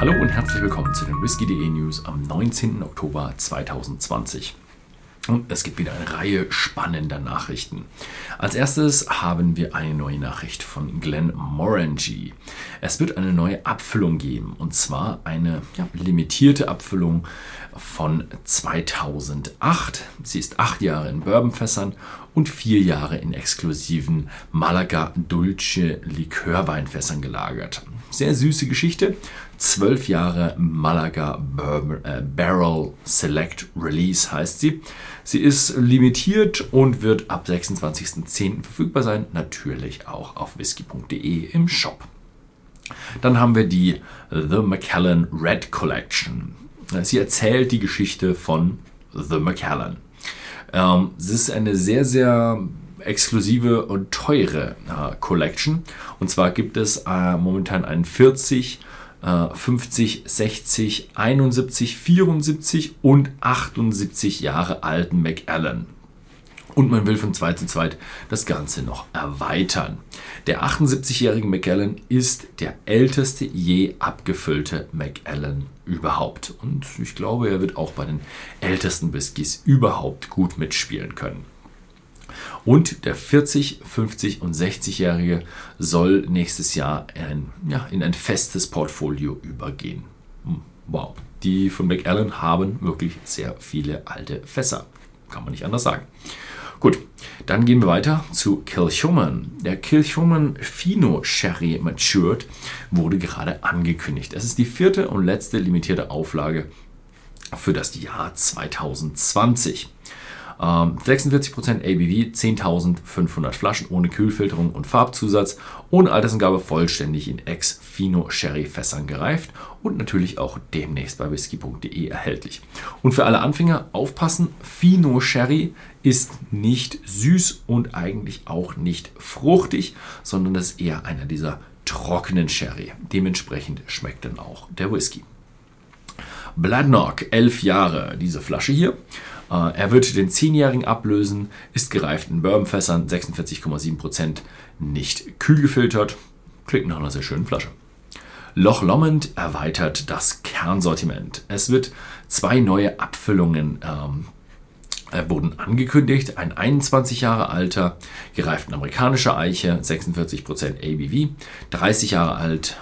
Hallo und herzlich willkommen zu den Whisky.de News am 19. Oktober 2020. Und es gibt wieder eine Reihe spannender Nachrichten. Als erstes haben wir eine neue Nachricht von Glenn Morangy. Es wird eine neue Abfüllung geben und zwar eine ja, limitierte Abfüllung von 2008. Sie ist acht Jahre in Bourbonfässern und vier Jahre in exklusiven Malaga Dulce Likörweinfässern gelagert. Sehr süße Geschichte. Zwölf Jahre Malaga äh, Barrel Select Release heißt sie. Sie ist limitiert und wird ab 26.10. verfügbar sein. Natürlich auch auf whisky.de im Shop. Dann haben wir die The Macallan Red Collection. Sie erzählt die Geschichte von The Macallan. Ähm, es ist eine sehr, sehr exklusive und teure äh, Collection. Und zwar gibt es äh, momentan einen 40, äh, 50, 60, 71, 74 und 78 Jahre alten Macallan. Und man will von Zweit zu Zweit das Ganze noch erweitern. Der 78-jährige Macallan ist der älteste je abgefüllte Macallan überhaupt. Und ich glaube, er wird auch bei den ältesten Whiskys überhaupt gut mitspielen können. Und der 40, 50 und 60-Jährige soll nächstes Jahr ein, ja, in ein festes Portfolio übergehen. Hm, wow, die von McAllen haben wirklich sehr viele alte Fässer. Kann man nicht anders sagen. Gut, dann gehen wir weiter zu Kilchoman. Der Kilchoman Fino Sherry Matured wurde gerade angekündigt. Es ist die vierte und letzte limitierte Auflage für das Jahr 2020. 46% ABV, 10.500 Flaschen ohne Kühlfilterung und Farbzusatz, ohne Altersangabe vollständig in Ex-Fino Sherry Fässern gereift und natürlich auch demnächst bei whisky.de erhältlich. Und für alle Anfänger aufpassen, Fino Sherry ist nicht süß und eigentlich auch nicht fruchtig, sondern ist eher einer dieser trockenen Sherry. Dementsprechend schmeckt dann auch der Whisky. Bladnock, 11 Jahre, diese Flasche hier. Äh, er wird den 10-Jährigen ablösen, ist gereift in Bourbonfässern, 46,7%, nicht kühl gefiltert. Klingt nach einer sehr schönen Flasche. Loch Lomond erweitert das Kernsortiment. Es wird zwei neue Abfüllungen ähm, äh, wurden angekündigt. Ein 21 Jahre alter, gereiften amerikanischer Eiche, 46% ABV, 30 Jahre alt,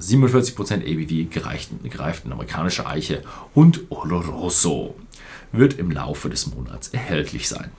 47% ABV, gereiften, gereiften amerikanischer Eiche und Oloroso wird im Laufe des Monats erhältlich sein.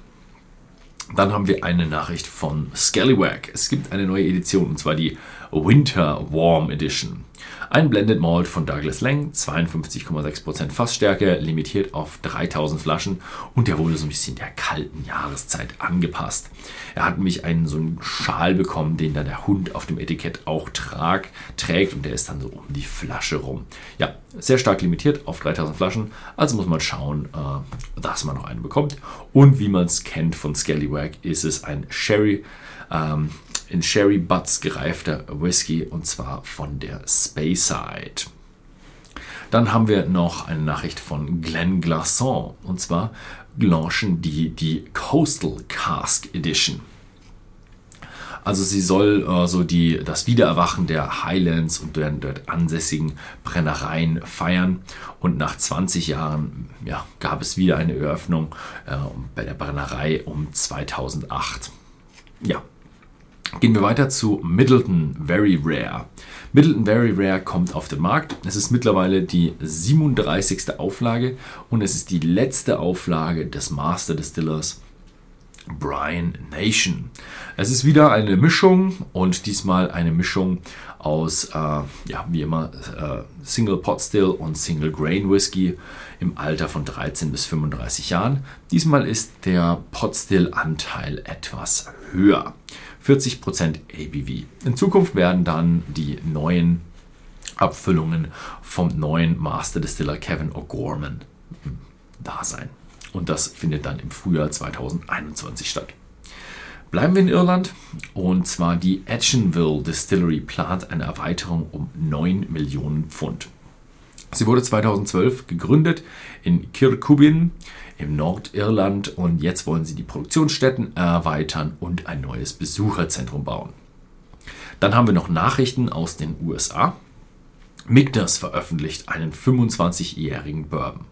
Dann haben wir eine Nachricht von Scallywag. Es gibt eine neue Edition und zwar die Winter Warm Edition. Ein Blended Malt von Douglas Lang, 52,6% Fassstärke, limitiert auf 3000 Flaschen und der wurde so ein bisschen der kalten Jahreszeit angepasst. Er hat nämlich einen so einen Schal bekommen, den dann der Hund auf dem Etikett auch trag, trägt und der ist dann so um die Flasche rum. Ja, sehr stark limitiert auf 3000 Flaschen, also muss man schauen, äh, dass man noch eine bekommt. Und wie man es kennt von Scallywag, ist es ein Sherry. Ähm, in Sherry Butts gereifter Whisky und zwar von der Speyside. Dann haben wir noch eine Nachricht von Glenn Glasson und zwar launchen die die Coastal Cask Edition. Also sie soll äh, so die, das Wiedererwachen der Highlands und der dort ansässigen Brennereien feiern. Und nach 20 Jahren ja, gab es wieder eine Eröffnung äh, bei der Brennerei um 2008. Ja, Gehen wir weiter zu Middleton Very Rare. Middleton Very Rare kommt auf den Markt. Es ist mittlerweile die 37. Auflage und es ist die letzte Auflage des Master Distillers Brian Nation. Es ist wieder eine Mischung und diesmal eine Mischung aus, äh, ja, wie immer, äh, Single Pot Still und Single Grain Whisky im Alter von 13 bis 35 Jahren. Diesmal ist der Pot Still Anteil etwas höher. 40% ABV. In Zukunft werden dann die neuen Abfüllungen vom neuen Master Distiller Kevin O'Gorman hm, da sein. Und das findet dann im Frühjahr 2021 statt. Bleiben wir in Irland und zwar die Etchenville Distillery plant eine Erweiterung um 9 Millionen Pfund. Sie wurde 2012 gegründet in Kirkubin im Nordirland und jetzt wollen sie die Produktionsstätten erweitern und ein neues Besucherzentrum bauen. Dann haben wir noch Nachrichten aus den USA. Migdas veröffentlicht einen 25-jährigen Bourbon.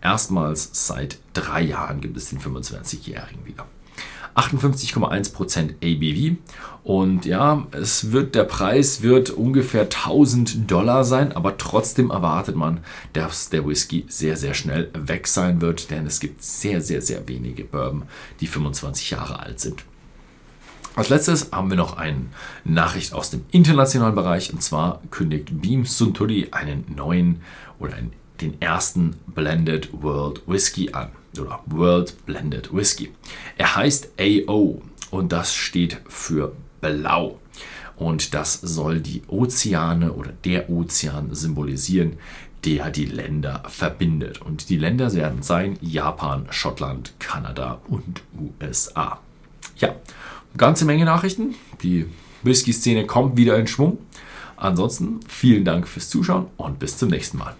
Erstmals seit drei Jahren gibt es den 25-jährigen wieder. 58,1% ABV und ja, es wird der Preis wird ungefähr 1000 Dollar sein, aber trotzdem erwartet man, dass der Whisky sehr sehr schnell weg sein wird, denn es gibt sehr sehr sehr wenige Bourbon, die 25 Jahre alt sind. Als letztes haben wir noch eine Nachricht aus dem internationalen Bereich und zwar kündigt Beam Suntory einen neuen oder einen, den ersten Blended World Whisky an oder World Blended Whisky. Er heißt AO und das steht für Blau. Und das soll die Ozeane oder der Ozean symbolisieren, der die Länder verbindet. Und die Länder werden sein Japan, Schottland, Kanada und USA. Ja, ganze Menge Nachrichten. Die Whisky-Szene kommt wieder in Schwung. Ansonsten vielen Dank fürs Zuschauen und bis zum nächsten Mal.